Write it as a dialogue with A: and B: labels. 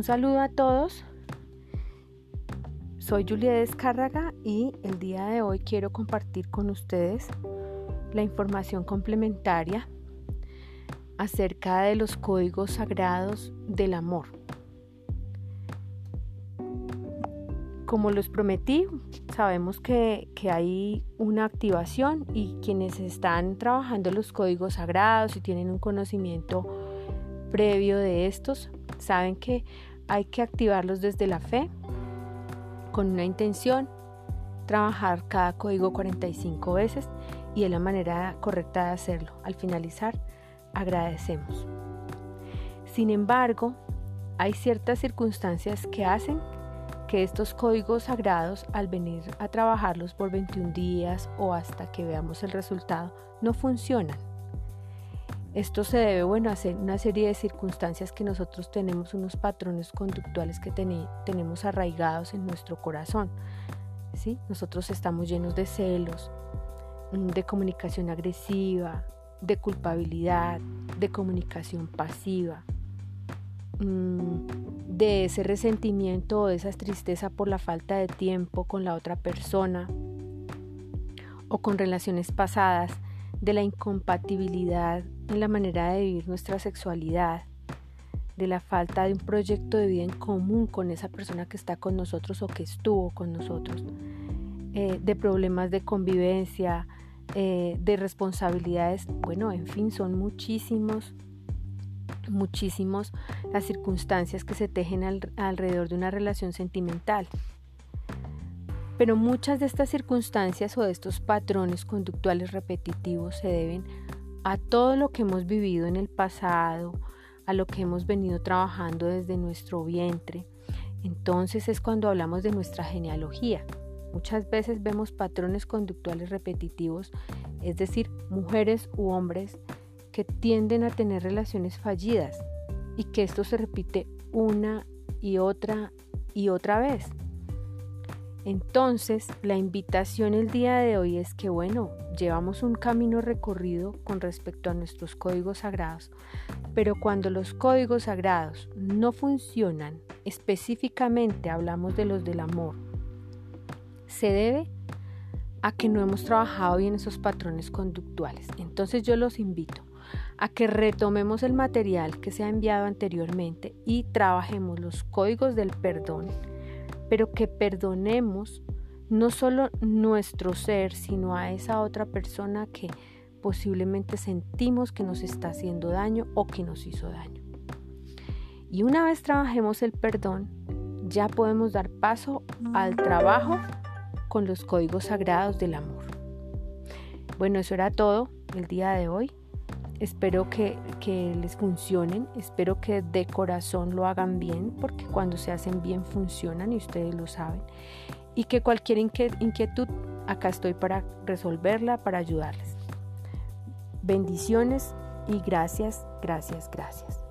A: Un saludo a todos. Soy Julia Descárraga y el día de hoy quiero compartir con ustedes la información complementaria acerca de los códigos sagrados del amor. Como los prometí, sabemos que, hay una activación y quienes están trabajando los códigos sagrados y tienen un conocimiento previo de estos, saben que hay que activarlos desde la fe con una intención, trabajar cada código 45 veces y es la manera correcta de hacerlo. Al finalizar, agradecemos. Sin embargo, hay ciertas circunstancias que hacen que estos códigos sagrados, al venir a trabajarlos por 21 días o hasta que veamos el resultado, no funcionan. Esto se debe bueno, a una serie de circunstancias que nosotros tenemos unos patrones conductuales que tenemos arraigados en nuestro corazón. ¿sí? Nosotros estamos llenos de celos, mm, de comunicación agresiva, de culpabilidad, de comunicación pasiva, mm, de ese resentimiento o de esa tristeza por la falta de tiempo con la otra persona o con relaciones pasadas, de la incompatibilidad en la manera de vivir nuestra sexualidad, de la falta de un proyecto de vida en común con esa persona que está con nosotros o que estuvo con nosotros, eh, de problemas de convivencia, eh, de responsabilidades, bueno, en fin, son muchísimos, muchísimos las circunstancias que se tejen alrededor de una relación sentimental. Pero muchas de estas circunstancias o de estos patrones conductuales repetitivos se deben a todo lo que hemos vivido en el pasado, a lo que hemos venido trabajando desde nuestro vientre. Entonces es cuando hablamos de nuestra genealogía. Muchas veces vemos patrones conductuales repetitivos, es decir, mujeres u hombres que tienden a tener relaciones fallidas y que esto se repite una y otra y otra vez. Entonces, la invitación el día de hoy es que, bueno, llevamos un camino recorrido con respecto a nuestros códigos sagrados, pero cuando los códigos sagrados no funcionan, específicamente hablamos de los del amor, se debe a que no hemos trabajado bien esos patrones conductuales. Entonces yo los invito a que retomemos el material que se ha enviado anteriormente y trabajemos los códigos del perdón, pero que perdonemos no solo nuestro ser, sino a esa otra persona que posiblemente sentimos que nos está haciendo daño o que nos hizo daño. Y una vez trabajemos el perdón, ya podemos dar paso al trabajo con los códigos sagrados del amor. Bueno, eso era todo el día de hoy. Espero que, les funcionen, espero que de corazón lo hagan bien, porque cuando se hacen bien funcionan y ustedes lo saben. Y que cualquier inquietud, acá estoy para resolverla, para ayudarles. Bendiciones y gracias, gracias, gracias.